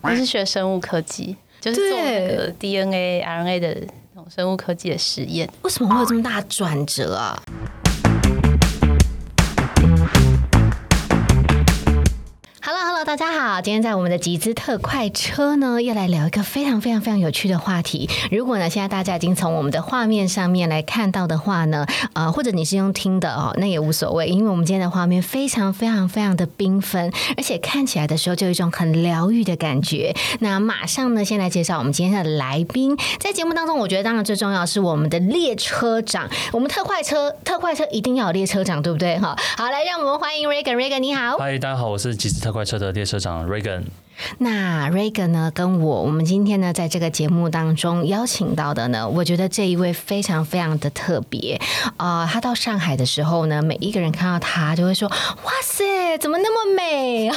我是学生物科技，就是做那个 DNA、RNA 的那种生物科技的实验。为什么会有这么大转折啊？大家好，今天在我们的集资特快车呢，要来聊一个非常非常非常有趣的话题。如果呢，现在大家已经从我们的画面上面来看到的话呢，呃，或者你是用听的哦，那也无所谓，因为我们今天的画面非常非常非常的缤纷，而且看起来的时候就有一种很疗愈的感觉。那马上呢，先来介绍我们今天的来宾。在节目当中，我觉得当然最重要是我们的列车长，我们特快车特快车一定要有列车长，对不对？哈，好，来让我们欢迎 Regan，Regan 你好，嗨，大家好，我是集资特快车的。列车长 Regan。那 Regan 呢？跟我，我们今天呢，在这个节目当中邀请到的呢，我觉得这一位非常非常的特别啊！他到上海的时候呢，每一个人看到他就会说：“塞，怎么那么美？”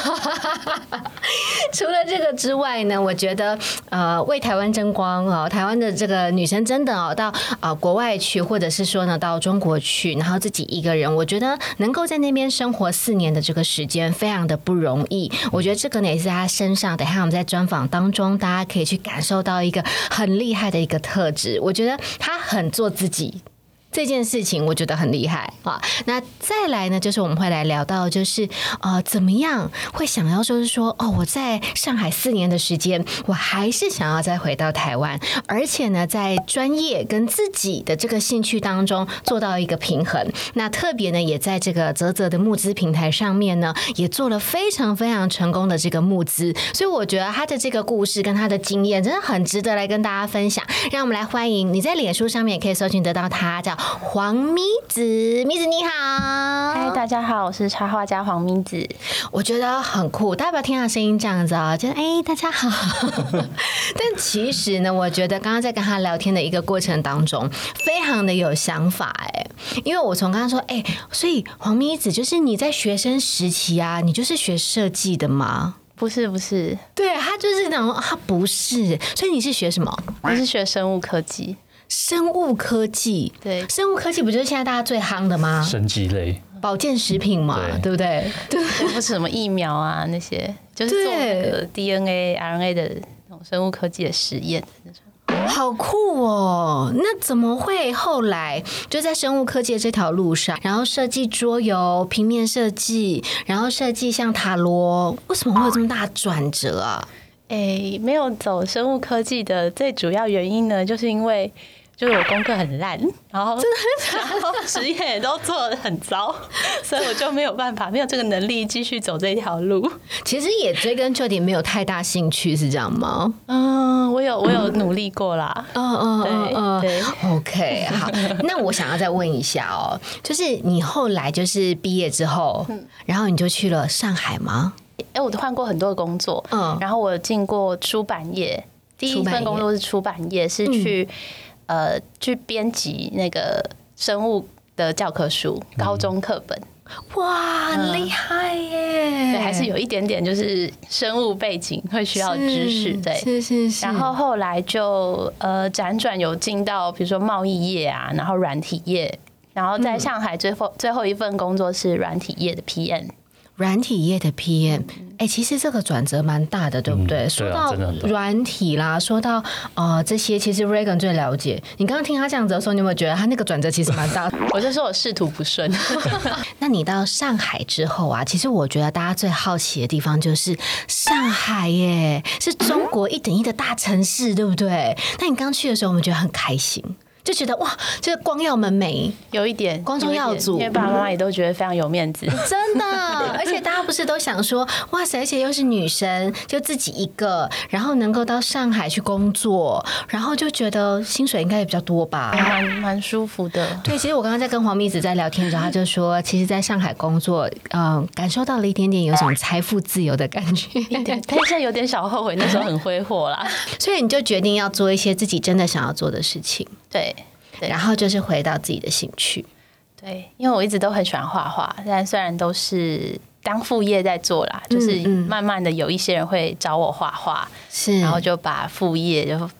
除了这个之外呢，我觉得呃，为台湾争光哦，台湾的这个女生真的哦，到呃国外去，或者是说呢，到中国去，然后自己一个人，我觉得能够在那边生活四年的这个时间，非常的不容易。我觉得这个呢，也是她身。上，等下我们在专访当中，大家可以去感受到一个很厉害的一个特质。我觉得她很做自己。这件事情我觉得很厉害啊！那再来呢，就是我们会来聊到，就是呃，怎么样会想要说是说哦，我在上海四年的时间，我还是想要再回到台湾，而且呢，在专业跟自己的这个兴趣当中做到一个平衡。那特别呢，也在这个泽泽的募资平台上面呢，也做了非常非常成功的这个募资。所以我觉得他的这个故事跟他的经验真的很值得来跟大家分享。让我们来欢迎你在脸书上面也可以搜寻得到他叫。黄咪子，咪子你好，嗨，大家好，我是插画家黄咪子，我觉得很酷，大家不要听他声音这样子啊，觉得哎，大家好。但其实呢，我觉得刚刚在跟他聊天的一个过程当中，非常的有想法哎，因为我从刚刚说哎，所以黄咪子就是你在学生时期啊，你就是学设计的吗？不是，不是，对他就是那种他不是，所以你是学什么？我是学生物科技。生物科技，对，生物科技不就是现在大家最夯的吗？生机类，保健食品嘛，对不对？对，不是什么疫苗啊那些，就是做那个 DNA、RNA 的那种生物科技的实验那种。好酷哦！那怎么会后来就在生物科技这条路上，然后设计桌游、平面设计，然后设计像塔罗，为什么会有这么大转折啊？哎，没有走生物科技的最主要原因呢，就是因为。就是我功课很烂，然后真的，然后实验也都做的很糟，所以我就没有办法，没有这个能力继续走这条路。其实也追根究底，没有太大兴趣，是这样吗？嗯，我有，我有努力过啦。嗯嗯嗯，对，OK，好。那我想要再问一下哦，就是你后来就是毕业之后，然后你就去了上海吗？哎，我都换过很多的工作，嗯，然后我进过出版业，第一份工作是出版业，是去。呃，去编辑那个生物的教科书，高中课本，哇，很厉害耶！对，还是有一点点就是生物背景会需要知识，对，是是是。然后后来就呃辗转有进到比如说贸易业啊，然后软体业，然后在上海最后最后一份工作是软体业的 PM。软体业的 PM，哎，其实这个转折蛮大的，对不对？说到软体啦，说到呃这些，其实 Regan 最了解。你刚刚听他这样子的时候，你有没有觉得他那个转折其实蛮大？我就说我仕途不顺。那你到上海之后啊，其实我觉得大家最好奇的地方就是上海耶，是中国一等一的大城市，对不对？那你刚去的时候，我们觉得很开心。就觉得哇，这个光耀门楣，有一点光宗耀祖，因为爸爸妈妈也都觉得非常有面子，真的。而且大家不是都想说，哇塞，而且又是女生，就自己一个，然后能够到上海去工作，然后就觉得薪水应该也比较多吧，蛮蛮舒服的。对，其实我刚刚在跟黄蜜子在聊天的时候，他就说，其实，在上海工作，嗯，感受到了一点点有种财富自由的感觉，但现在有点小后悔，那时候很挥霍啦。所以你就决定要做一些自己真的想要做的事情。对。然后就是回到自己的兴趣，对，因为我一直都很喜欢画画，但虽然都是当副业在做啦，就是慢慢的有一些人会找我画画，是，然后就把副业就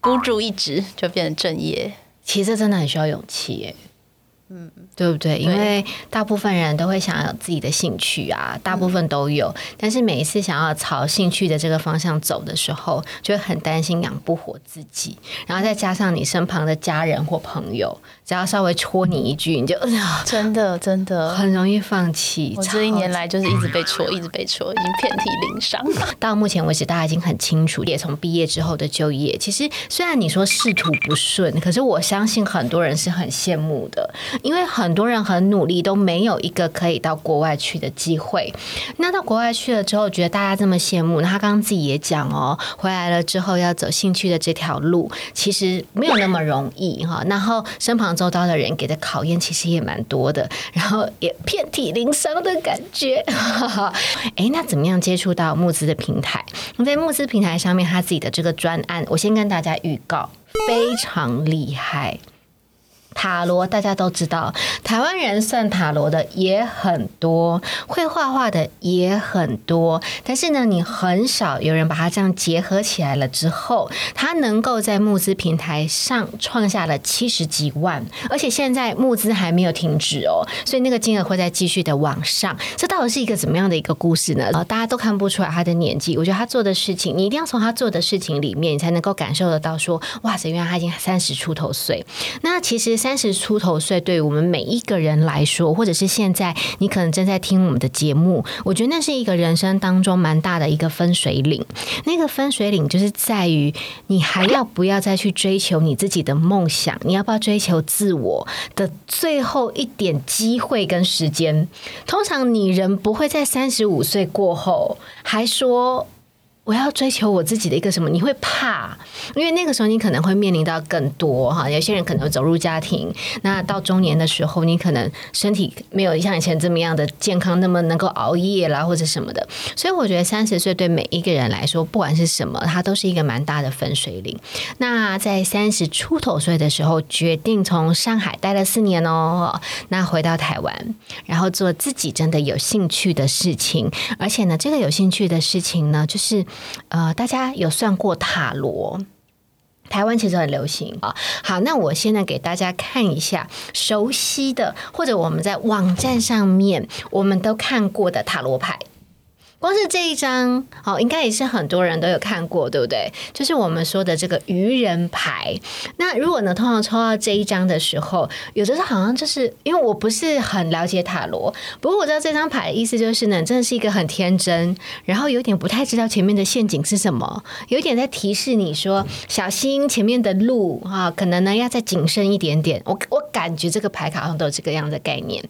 孤注一掷，就变成正业。其实真的很需要勇气，耶。嗯，对不对？因为大部分人都会想要有自己的兴趣啊，大部分都有。但是每一次想要朝兴趣的这个方向走的时候，就会很担心养不活自己。然后再加上你身旁的家人或朋友，只要稍微戳你一句，你就 真的真的很容易放弃。我这一年来就是一直被戳，一直被戳，已经遍体鳞伤。到目前为止，大家已经很清楚，也从毕业之后的就业，其实虽然你说仕途不顺，可是我相信很多人是很羡慕的。因为很多人很努力，都没有一个可以到国外去的机会。那到国外去了之后，觉得大家这么羡慕。那他刚刚自己也讲哦，回来了之后要走兴趣的这条路，其实没有那么容易哈。然后身旁周遭的人给的考验其实也蛮多的，然后也遍体鳞伤的感觉。哎，那怎么样接触到募资的平台？在募资平台上面，他自己的这个专案，我先跟大家预告，非常厉害。塔罗大家都知道，台湾人算塔罗的也很多，会画画的也很多，但是呢，你很少有人把它这样结合起来了之后，它能够在募资平台上创下了七十几万，而且现在募资还没有停止哦，所以那个金额会再继续的往上。这到底是一个怎么样的一个故事呢？呃，大家都看不出来他的年纪，我觉得他做的事情，你一定要从他做的事情里面，你才能够感受得到说，哇塞，原来他已经三十出头岁。那其实。三十出头岁，对于我们每一个人来说，或者是现在你可能正在听我们的节目，我觉得那是一个人生当中蛮大的一个分水岭。那个分水岭就是在于你还要不要再去追求你自己的梦想，你要不要追求自我的最后一点机会跟时间。通常你人不会在三十五岁过后还说。我要追求我自己的一个什么？你会怕，因为那个时候你可能会面临到更多哈。有些人可能走入家庭，那到中年的时候，你可能身体没有像以前这么样的健康，那么能够熬夜啦或者什么的。所以我觉得三十岁对每一个人来说，不管是什么，它都是一个蛮大的分水岭。那在三十出头岁的时候，决定从上海待了四年哦，那回到台湾，然后做自己真的有兴趣的事情，而且呢，这个有兴趣的事情呢，就是。呃，大家有算过塔罗？台湾其实很流行啊。好，那我现在给大家看一下熟悉的，或者我们在网站上面我们都看过的塔罗牌。光是这一张，哦，应该也是很多人都有看过，对不对？就是我们说的这个愚人牌。那如果呢，通常抽到这一张的时候，有的时候好像就是因为我不是很了解塔罗，不过我知道这张牌的意思就是呢，真的是一个很天真，然后有点不太知道前面的陷阱是什么，有点在提示你说小心前面的路啊，可能呢要再谨慎一点点。我我感觉这个牌卡好像都有这个样的概念。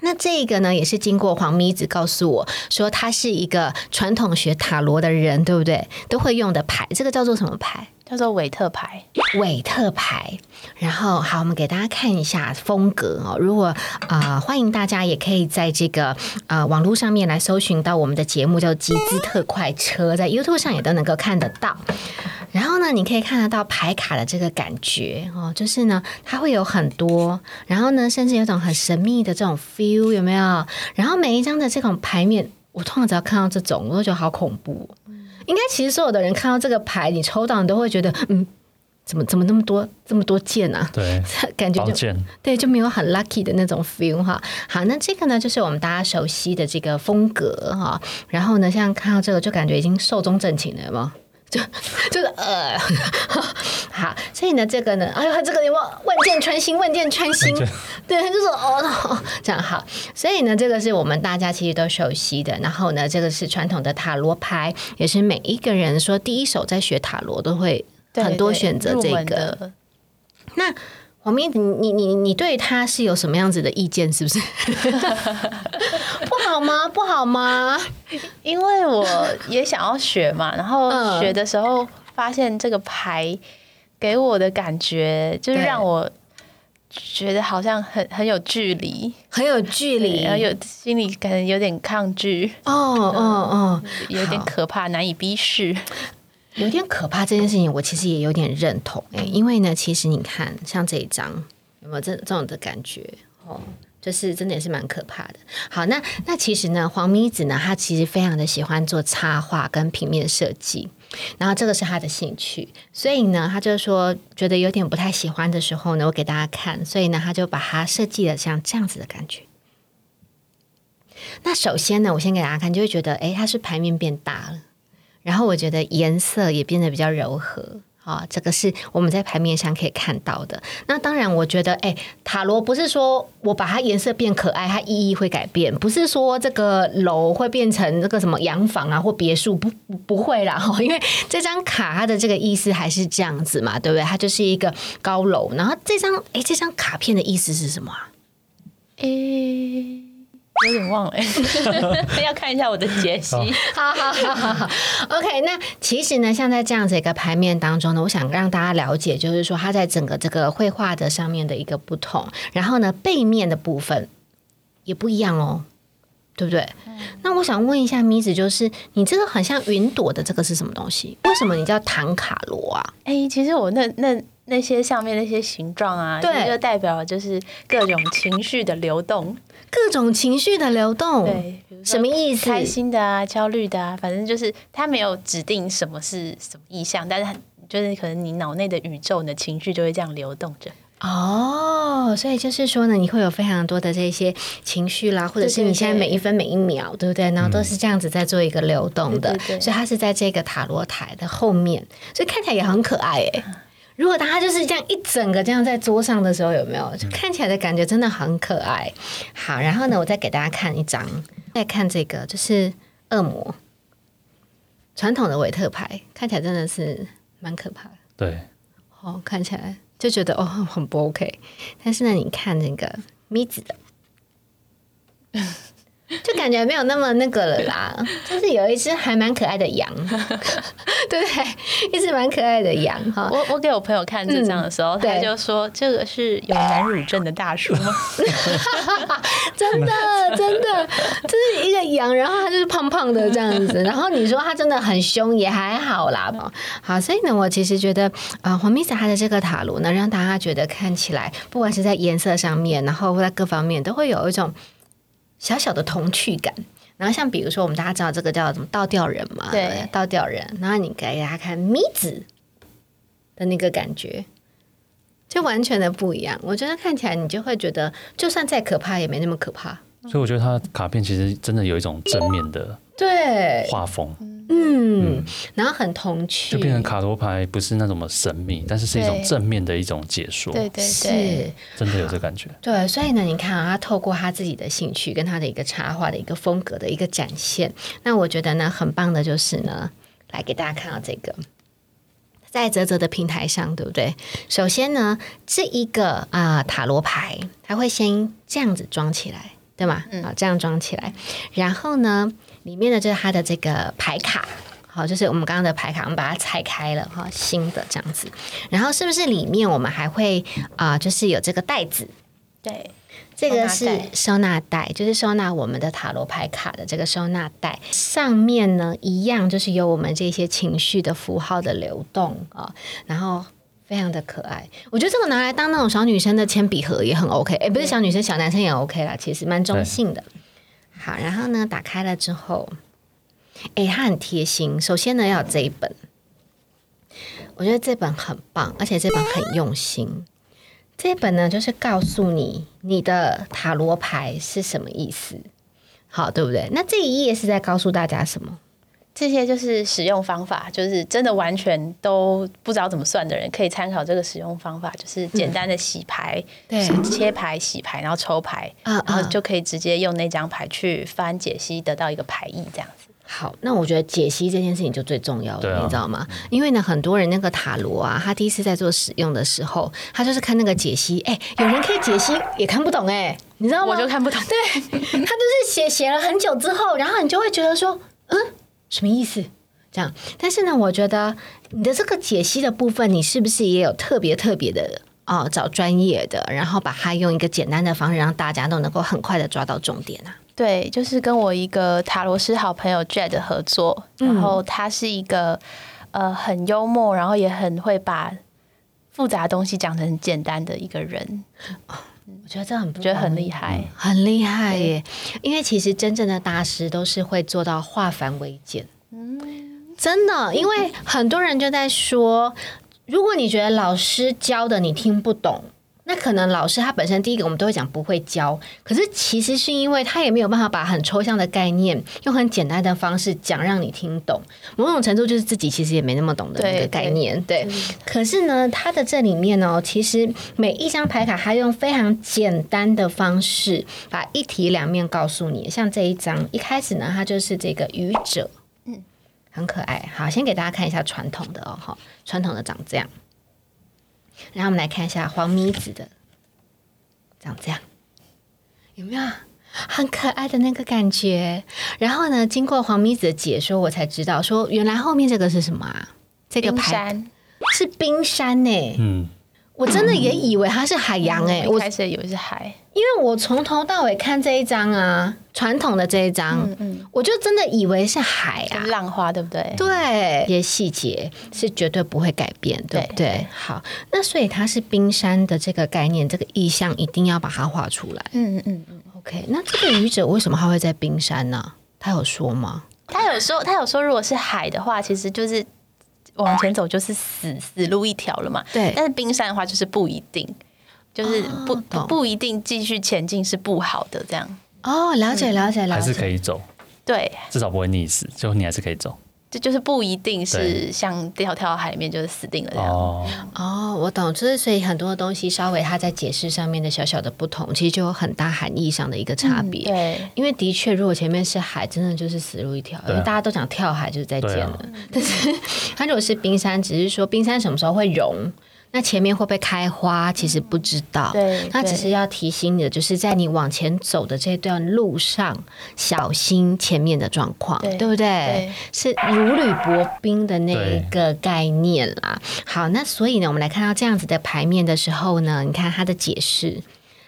那这个呢，也是经过黄咪子告诉我说，他是一个传统学塔罗的人，对不对？都会用的牌，这个叫做什么牌？叫做韦特牌。韦特牌。然后，好，我们给大家看一下风格哦。如果啊，欢迎大家也可以在这个呃网络上面来搜寻到我们的节目，叫《集资特快车》，在 YouTube 上也都能够看得到。然后呢，你可以看得到牌卡的这个感觉哦，就是呢，它会有很多，然后呢，甚至有种很神秘的这种 feel，有没有？然后每一张的这种牌面，我通常只要看到这种，我都觉得好恐怖。应该其实所有的人看到这个牌，你抽到你都会觉得，嗯，怎么怎么那么多这么多件啊？对，感觉就对，就没有很 lucky 的那种 feel 哈。好，那这个呢，就是我们大家熟悉的这个风格哈。然后呢，像看到这个，就感觉已经寿终正寝了吗？就 就是呃，好，所以呢，这个呢，哎呦，这个有没有万箭穿心？万箭穿心，对，他就说哦，这样好。所以呢，这个是我们大家其实都熟悉的。然后呢，这个是传统的塔罗牌，也是每一个人说第一手在学塔罗都会很多选择这个。那。王明，你你你你对他是有什么样子的意见？是不是 不好吗？不好吗？因为我也想要学嘛，然后学的时候发现这个牌给我的感觉，就是让我觉得好像很很有距离，很有距离，然后有心里可能有点抗拒。哦哦哦，有点可怕，难以逼视。有点可怕这件事情，我其实也有点认同哎，因为呢，其实你看，像这一张有没有这这种的感觉？哦，就是真的也是蛮可怕的。好，那那其实呢，黄米子呢，他其实非常的喜欢做插画跟平面设计，然后这个是他的兴趣，所以呢，他就说觉得有点不太喜欢的时候呢，我给大家看，所以呢，他就把它设计的像这样子的感觉。那首先呢，我先给大家看，就会觉得，哎，它是牌面变大了，然后我觉得颜色也变得比较柔和。啊，这个是我们在牌面上可以看到的。那当然，我觉得，哎，塔罗不是说我把它颜色变可爱，它意义会改变；不是说这个楼会变成这个什么洋房啊或别墅，不不会啦。哈，因为这张卡它的这个意思还是这样子嘛，对不对？它就是一个高楼。然后这张，哎，这张卡片的意思是什么啊？诶。有点忘了，要看一下我的解析。好好好好好，OK。那其实呢，像在这样子一个牌面当中呢，我想让大家了解，就是说它在整个这个绘画的上面的一个不同。然后呢，背面的部分也不一样哦，对不对？那我想问一下咪子，就是你这个很像云朵的这个是什么东西？为什么你叫唐卡罗啊？哎，其实我那那。那些上面那些形状啊，对，就代表就是各种情绪的流动，各种情绪的流动，对，什么意思？开心的啊，焦虑的啊，反正就是他没有指定什么是什么意向，但是就是可能你脑内的宇宙，你的情绪就会这样流动着。哦，所以就是说呢，你会有非常多的这些情绪啦，或者是你现在每一分每一秒，对不对？然后都是这样子在做一个流动的，所以它是在这个塔罗台的后面，所以看起来也很可爱哎。如果它就是这样一整个这样在桌上的时候，有没有就看起来的感觉真的很可爱？好，然后呢，我再给大家看一张，再看这个，就是恶魔传统的韦特牌，看起来真的是蛮可怕的。对，哦，看起来就觉得哦很不 OK，但是呢，你看那个咪子的。就感觉没有那么那个了啦，就是有一只还蛮可爱的羊，对 不对？一只蛮可爱的羊哈。我我给我朋友看这张的时候，他就说这个是有男乳症的大叔吗？真的真的，这是一个羊，然后它就是胖胖的这样子。然后你说它真的很凶也还好啦。好，所以呢，我其实觉得啊，黄米莎她的这个塔罗呢，让大家觉得看起来，不管是在颜色上面，然后在各方面，都会有一种。小小的童趣感，然后像比如说，我们大家知道这个叫什么倒吊人嘛？对，倒吊人。然后你给大家看咪子的那个感觉，就完全的不一样。我觉得看起来你就会觉得，就算再可怕也没那么可怕。所以我觉得它卡片其实真的有一种正面的对画风。嗯，然后很童趣，就变成卡罗牌，不是那种神秘，但是是一种正面的一种解说。对对对，真的有这感觉。对，所以呢，你看啊，他透过他自己的兴趣跟他的一个插画的一个风格的一个展现，那我觉得呢，很棒的就是呢，来给大家看到这个，在泽泽的平台上，对不对？首先呢，这一个啊塔罗牌，它会先这样子装起来，对吗？啊，这样装起来，然后呢？里面呢就是它的这个牌卡，好，就是我们刚刚的牌卡，我们把它拆开了哈，新的这样子。然后是不是里面我们还会啊，就是有这个袋子？对，这个是收纳袋，就是收纳我们的塔罗牌卡的这个收纳袋。上面呢，一样就是有我们这些情绪的符号的流动啊，然后非常的可爱。我觉得这个拿来当那种小女生的铅笔盒也很 OK，哎，不是小女生，小男生也 OK 啦，其实蛮中性的。好，然后呢，打开了之后，哎，他很贴心。首先呢，要有这一本，我觉得这本很棒，而且这本很用心。这本呢，就是告诉你你的塔罗牌是什么意思，好，对不对？那这一页是在告诉大家什么？这些就是使用方法，就是真的完全都不知道怎么算的人，可以参考这个使用方法，就是简单的洗牌，对，切牌、洗牌，然后抽牌，然后就可以直接用那张牌去翻解析，得到一个牌意这样子。好，那我觉得解析这件事情就最重要了，你知道吗？因为呢，很多人那个塔罗啊，他第一次在做使用的时候，他就是看那个解析，哎，有人可以解析也看不懂，哎，你知道吗？我就看不懂，对他就是写写了很久之后，然后你就会觉得说，嗯。什么意思？这样，但是呢，我觉得你的这个解析的部分，你是不是也有特别特别的哦？找专业的，然后把它用一个简单的方式，让大家都能够很快的抓到重点啊？对，就是跟我一个塔罗师好朋友 Jade 合作，然后他是一个呃很幽默，然后也很会把复杂东西讲成很简单的一个人。我觉得这很觉得很厉害，很厉害耶！因为其实真正的大师都是会做到化繁为简。嗯，真的，因为很多人就在说，如果你觉得老师教的你听不懂。那可能老师他本身第一个我们都会讲不会教，可是其实是因为他也没有办法把很抽象的概念用很简单的方式讲让你听懂，某种程度就是自己其实也没那么懂的那个概念。对，可是呢，他的这里面呢，其实每一张牌卡他用非常简单的方式把一体两面告诉你。像这一张一开始呢，它就是这个愚者，嗯，很可爱。好，先给大家看一下传统的哦，哈，传统的长这样。然后我们来看一下黄米子的，长这样，有没有很可爱的那个感觉？然后呢，经过黄米子的解说，我才知道说，原来后面这个是什么啊？这个牌是冰山呢。嗯。我真的也以为它是海洋哎，我开始以为是海，因为我从头到尾看这一张啊，传统的这一张，嗯我就真的以为是海啊，浪花对不对？对，一些细节是绝对不会改变，对不对？好，那所以它是冰山的这个概念，这个意象一定要把它画出来。嗯嗯嗯，OK。那这个愚者为什么他会在冰山呢？他有说吗？他有说，他有说，如果是海的话，其实就是。往前走就是死死路一条了嘛，对。但是冰山的话就是不一定，就是不不一定继续前进是不好的这样。哦，了解了解了解，还是可以走，对，至少不会溺死，最后你还是可以走。这就是不一定是像跳跳到海里面就是死定了这样。哦，哦，我懂，就是所以很多东西稍微它在解释上面的小小的不同，其实就有很大含义上的一个差别。对，因为的确，如果前面是海，真的就是死路一条，因为大家都想跳海就是再见了。但是它如果是冰山，只是说冰山什么时候会融。那前面会不会开花？其实不知道。对，那只是要提醒你的，就是在你往前走的这段路上，小心前面的状况，对不对？是如履薄冰的那一个概念啦。好，那所以呢，我们来看到这样子的牌面的时候呢，你看他的解释，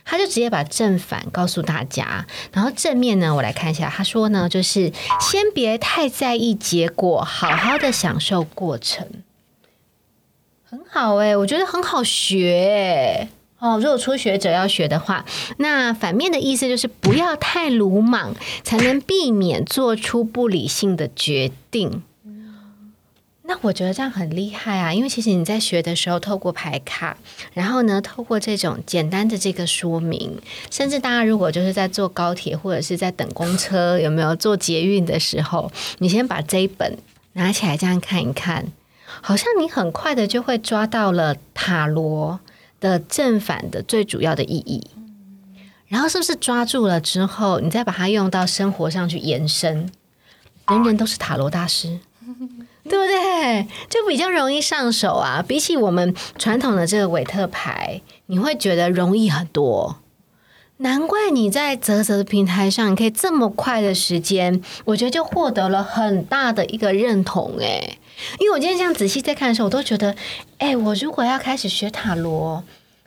他就直接把正反告诉大家。然后正面呢，我来看一下，他说呢，就是先别太在意结果，好好的享受过程。很好哎，我觉得很好学哦。如果初学者要学的话，那反面的意思就是不要太鲁莽，才能避免做出不理性的决定。那我觉得这样很厉害啊，因为其实你在学的时候，透过牌卡，然后呢，透过这种简单的这个说明，甚至大家如果就是在坐高铁或者是在等公车，有没有坐捷运的时候，你先把这一本拿起来这样看一看。好像你很快的就会抓到了塔罗的正反的最主要的意义，然后是不是抓住了之后，你再把它用到生活上去延伸，人人都是塔罗大师，对不对？就比较容易上手啊。比起我们传统的这个韦特牌，你会觉得容易很多。难怪你在泽泽的平台上，你可以这么快的时间，我觉得就获得了很大的一个认同，哎。因为我今天这样仔细在看的时候，我都觉得，哎，我如果要开始学塔罗，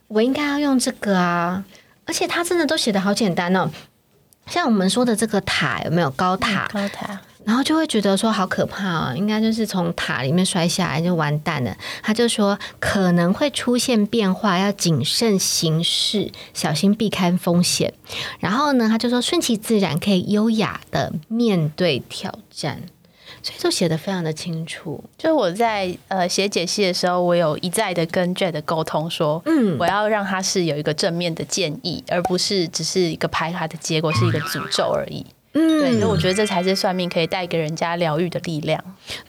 我应该要用这个啊！而且他真的都写的好简单哦，像我们说的这个塔有没有高塔？高塔，然后就会觉得说好可怕啊，应该就是从塔里面摔下来就完蛋了。他就说可能会出现变化，要谨慎行事，小心避开风险。然后呢，他就说顺其自然，可以优雅的面对挑战。所以就写的非常的清楚。就是我在呃写解析的时候，我有一再的跟 Jade 沟通说，嗯，我要让他是有一个正面的建议，而不是只是一个排卡的结果是一个诅咒而已。嗯，对，所以我觉得这才是算命可以带给人家疗愈的力量。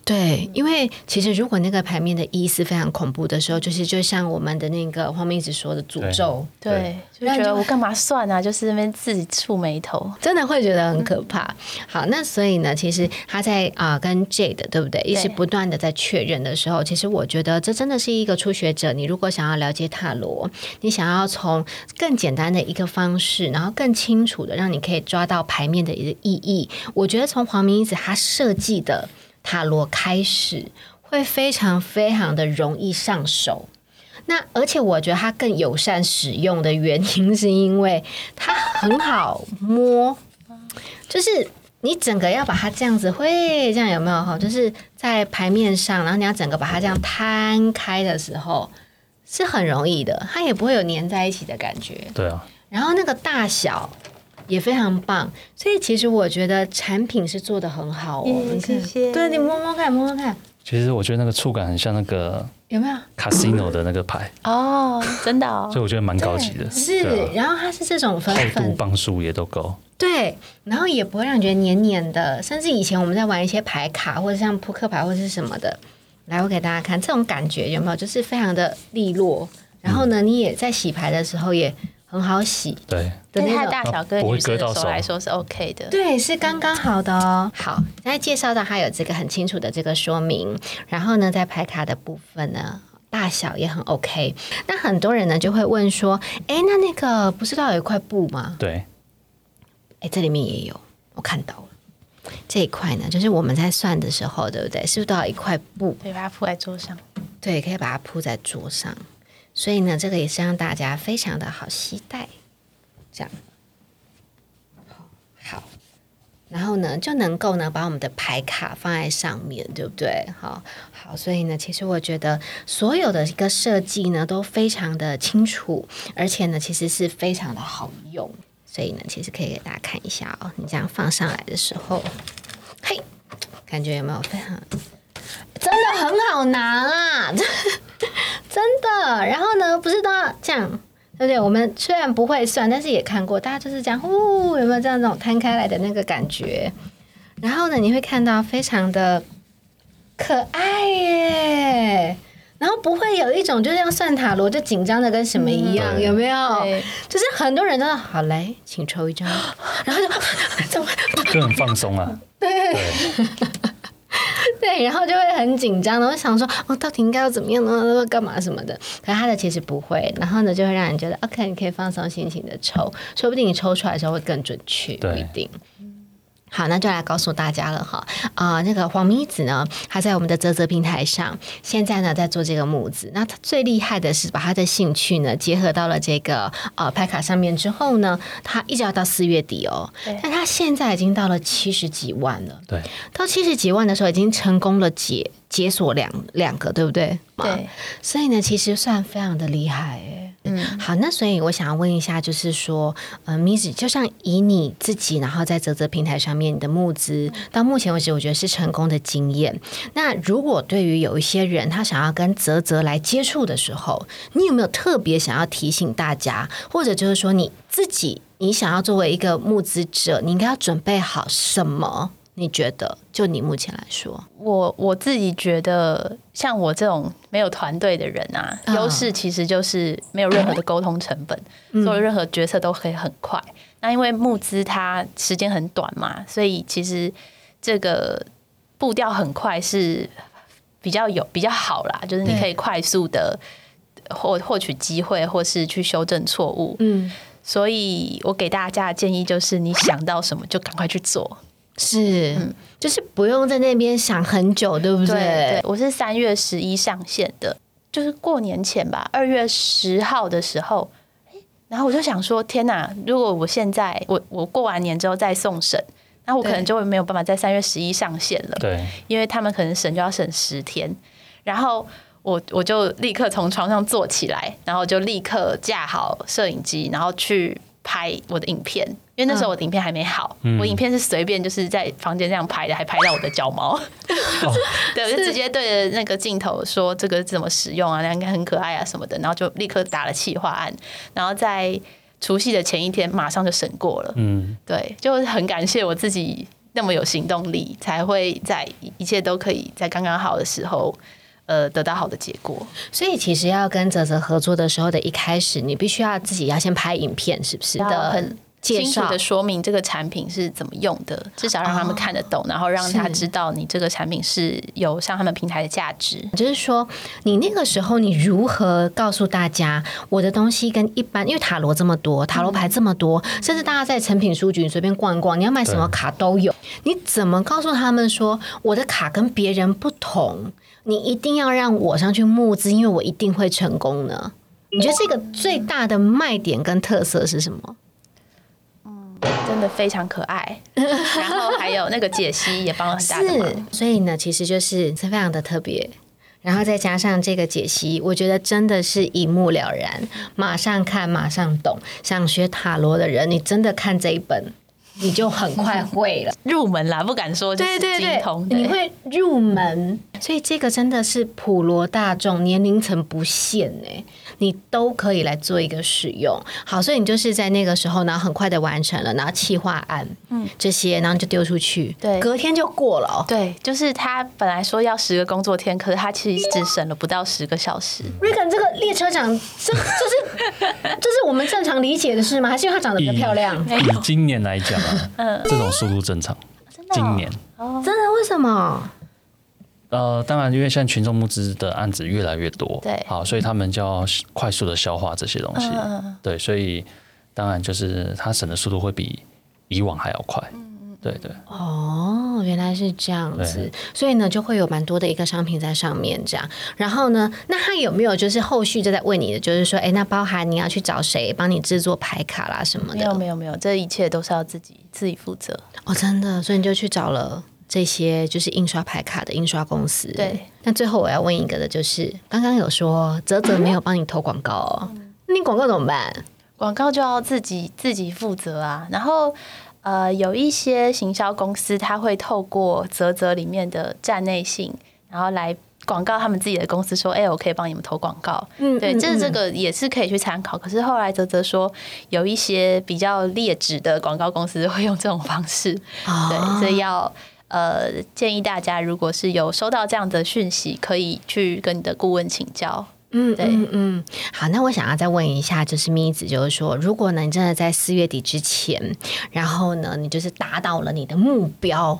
对，因为其实如果那个牌面的意思非常恐怖的时候，就是就像我们的那个黄明一直说的诅咒，对，就觉得我干嘛算啊？就是那边自己触眉头，真的会觉得很可怕。好，那所以呢，其实他在啊跟 Jade 对不对，一直不断的在确认的时候，其实我觉得这真的是一个初学者。你如果想要了解塔罗，你想要从更简单的一个方式，然后更清楚的让你可以抓到牌面的一个。意义，我觉得从黄明子他设计的塔罗开始，会非常非常的容易上手。那而且我觉得它更友善使用的原因，是因为它很好摸，就是你整个要把它这样子，会这样有没有哈？就是在牌面上，然后你要整个把它这样摊开的时候，是很容易的，它也不会有粘在一起的感觉。对啊。然后那个大小也非常棒，所以其实我觉得产品是做的很好哦。谢谢。对你摸摸看，摸摸看。其实我觉得那个触感很像那个有没有 casino 的那个牌哦，真的哦，所以我觉得蛮高级的。是，然后它是这种粉厚度磅数也都够。对，然后也不会让你觉得黏黏的，甚至以前我们在玩一些牌卡或者像扑克牌或者是什么的，来我给大家看这种感觉有没有？就是非常的利落，然后呢，你也在洗牌的时候也。很好洗，对，对它大小跟女生的手来说是 OK 的，对，是刚刚好的哦。好，那介绍到它有这个很清楚的这个说明，然后呢，在牌卡的部分呢，大小也很 OK。那很多人呢就会问说，哎，那那个不是都有一块布吗？对，哎，这里面也有，我看到了这一块呢，就是我们在算的时候，对不对？是不是都有一块布？可以把它铺在桌上，对，可以把它铺在桌上。所以呢，这个也是让大家非常的好期待，这样，好，然后呢就能够呢把我们的牌卡放在上面，对不对？好，好，所以呢，其实我觉得所有的一个设计呢都非常的清楚，而且呢，其实是非常的好用。所以呢，其实可以给大家看一下哦，你这样放上来的时候，嘿，感觉有没有非常？真的很好拿啊，真的。然后呢，不是都要这样，对不对？我们虽然不会算，但是也看过，大家就是这样，呼，有没有这样那种摊开来的那个感觉？然后呢，你会看到非常的可爱耶。然后不会有一种就是要算塔罗就紧张的跟什么一样，有没有？就是很多人都说好来，请抽一张，然后就怎么就很放松啊？对。对，然后就会很紧张，然后想说，哦到底应该要怎么样呢？干嘛什么的？可是他的其实不会，然后呢，就会让人觉得，OK，你可以放松心情的抽，说不定你抽出来的时候会更准确，不一定。好，那就来告诉大家了哈啊，那个黄咪子呢，他在我们的泽泽平台上，现在呢在做这个木子。那他最厉害的是把他的兴趣呢结合到了这个呃拍卡上面之后呢，他一直要到四月底哦，但他现在已经到了七十几万了。对，到七十几万的时候，已经成功了解解锁两两个，对不对？对，所以呢，其实算非常的厉害哎。嗯，好，那所以我想要问一下，就是说，呃，米子，就像以你自己，然后在泽泽平台上面你的募资，到目前为止，我觉得是成功的经验。那如果对于有一些人他想要跟泽泽来接触的时候，你有没有特别想要提醒大家，或者就是说你自己，你想要作为一个募资者，你应该要准备好什么？你觉得，就你目前来说，我我自己觉得，像我这种没有团队的人啊，优势其实就是没有任何的沟通成本，做任何决策都可以很快。那因为募资它时间很短嘛，所以其实这个步调很快是比较有比较好啦，就是你可以快速的获获取机会，或是去修正错误。嗯，所以我给大家的建议就是，你想到什么就赶快去做。是，就是不用在那边想很久，对不对？对，我是三月十一上线的，就是过年前吧，二月十号的时候，然后我就想说，天哪！如果我现在我我过完年之后再送审，那我可能就会没有办法在三月十一上线了。对，因为他们可能审就要审十天，然后我我就立刻从床上坐起来，然后就立刻架好摄影机，然后去。拍我的影片，因为那时候我的影片还没好，我影片是随便就是在房间这样拍的，还拍到我的脚毛。对，我就直接对着那个镜头说这个怎么使用啊，那应该很可爱啊什么的，然后就立刻打了企划案，然后在除夕的前一天马上就审过了。嗯，对，就很感谢我自己那么有行动力，才会在一切都可以在刚刚好的时候。呃，得到好的结果，所以其实要跟泽泽合作的时候的一开始，你必须要自己要先拍影片，是不是？的很清楚的说明这个产品是怎么用的，至少让他们看得懂，然后让他知道你这个产品是有上他们平台的价值。就是说，你那个时候你如何告诉大家，我的东西跟一般，因为塔罗这么多，塔罗牌这么多，甚至大家在成品书局随便逛一逛，你要买什么卡都有，你怎么告诉他们说我的卡跟别人不同？你一定要让我上去募资，因为我一定会成功呢。你觉得这个最大的卖点跟特色是什么？嗯，真的非常可爱。然后还有那个解析也帮了很大的忙。所以呢，其实就是是非常的特别。然后再加上这个解析，我觉得真的是一目了然，马上看马上懂。想学塔罗的人，你真的看这一本。你就很快会了，入门啦，不敢说对对对，你会入门，所以这个真的是普罗大众年龄层不限哎，你都可以来做一个使用。好，所以你就是在那个时候呢，很快的完成了，然后企划案，嗯，这些，然后就丢出去，对，隔天就过了。对，就是他本来说要十个工作天，可是他其实只省了不到十个小时。瑞肯这个列车长，这这是这是我们正常理解的事吗？还是因为他长得比较漂亮？以今年来讲。嗯，这种速度正常。今年真的？为什么？呃，当然，因为现在群众募资的案子越来越多，对，好，所以他们就要快速的消化这些东西。对，所以当然就是他审的速度会比以往还要快。对对哦，原来是这样子，所以呢就会有蛮多的一个商品在上面这样。然后呢，那他有没有就是后续就在问你的，就是说，哎，那包含你要去找谁帮你制作牌卡啦什么的？没有没有没有，这一切都是要自己自己负责哦，真的。所以你就去找了这些就是印刷牌卡的印刷公司。对。那最后我要问一个的就是，刚刚有说泽泽没有帮你投广告哦，那你广告怎么办？广告就要自己自己负责啊，然后。呃，有一些行销公司，他会透过泽泽里面的站内信，然后来广告他们自己的公司，说：“哎，我可以帮你们投广告。”嗯，对，这这个也是可以去参考。可是后来泽泽说，有一些比较劣质的广告公司会用这种方式，对，所以要呃建议大家，如果是有收到这样的讯息，可以去跟你的顾问请教。嗯，对，嗯，好，那我想要再问一下，就是咪子，就是说，如果呢，你真的在四月底之前，然后呢，你就是达到了你的目标，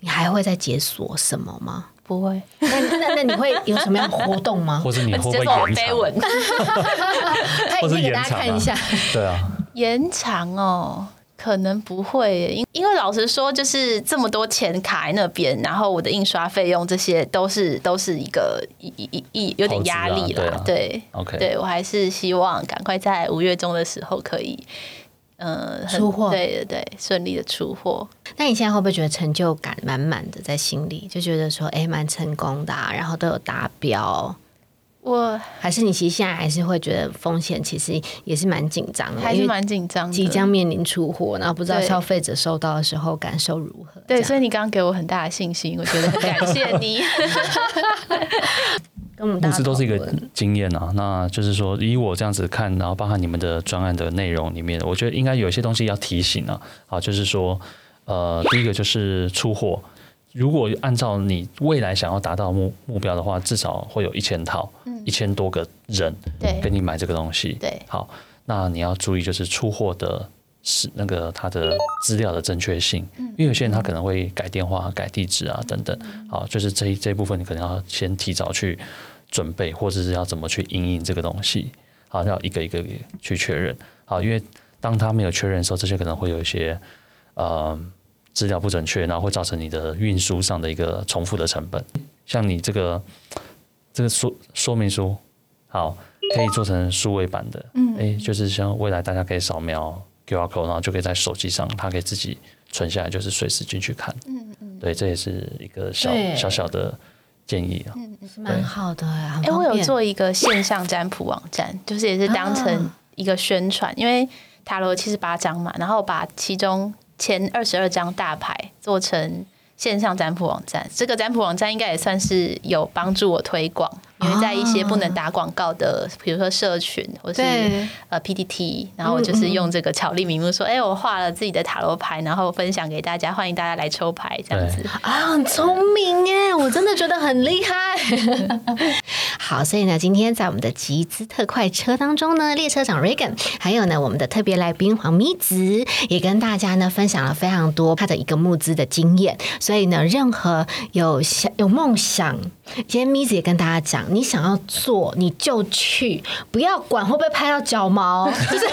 你还会再解锁什么吗？不会。那那那你会有什么样活动吗？或者你会不会延长？或者给大家看一下。对啊，延长哦。可能不会，因因为老实说，就是这么多钱卡在那边，然后我的印刷费用这些都是都是一个一一一有点压力啦。对，OK，对我还是希望赶快在五月中的时候可以，呃，出货，对对对，顺利的出货。那你现在会不会觉得成就感满满的在心里，就觉得说，哎，蛮成功的，然后都有达标？我还是你其实现在还是会觉得风险其实也是蛮紧张的，还是蛮紧张，即将面临出货，然后不知道消费者收到的时候感受如何。对，所以你刚刚给我很大的信心，我觉得很感谢你。募资都是一个经验啊，那就是说以我这样子看，然后包含你们的专案的内容里面，我觉得应该有一些东西要提醒啊。好，就是说呃，第一个就是出货。如果按照你未来想要达到目目标的话，至少会有一千套，一千多个人跟你买这个东西。对，好，那你要注意就是出货的是那个它的资料的正确性，因为有些人他可能会改电话、改地址啊等等。好，就是这这一部分你可能要先提早去准备，或者是要怎么去应印这个东西。好，要一个一个去确认。好，因为当他没有确认的时候，这些可能会有一些呃。资料不准确，然后会造成你的运输上的一个重复的成本。像你这个这个说说明书，好，可以做成数位版的，嗯，哎，就是像未来大家可以扫描 QR code，然后就可以在手机上，它可以自己存下来，就是随时进去看。嗯嗯，对，这也是一个小小小的建议啊，嗯，是蛮好的呀哎，我有做一个线上占卜网站，就是也是当成一个宣传，因为塔罗七十八张嘛，然后把其中。前二十二张大牌做成线上占卜网站，这个占卜网站应该也算是有帮助我推广。因为在一些不能打广告的，比如说社群或是呃 PPT，然后我就是用这个巧立名目说，哎，我画了自己的塔罗牌，然后分享给大家，欢迎大家来抽牌这样子啊，很聪明哎，我真的觉得很厉害。好，所以呢，今天在我们的集资特快车当中呢，列车长 Regan，还有呢我们的特别来宾黄咪子，也跟大家呢分享了非常多他的一个募资的经验。所以呢，任何有想有梦想，今天咪子也跟大家讲。你想要做，你就去，不要管会不会拍到脚毛，就是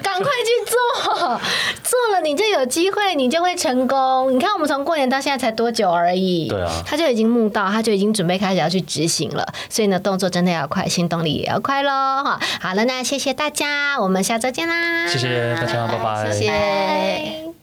赶快去做，做了你就有机会，你就会成功。你看，我们从过年到现在才多久而已，对啊，他就已经募到，他就已经准备开始要去执行了。所以呢，动作真的要快，行动力也要快喽。哈，好了，那谢谢大家，我们下周见啦，谢谢大家，拜拜，谢谢。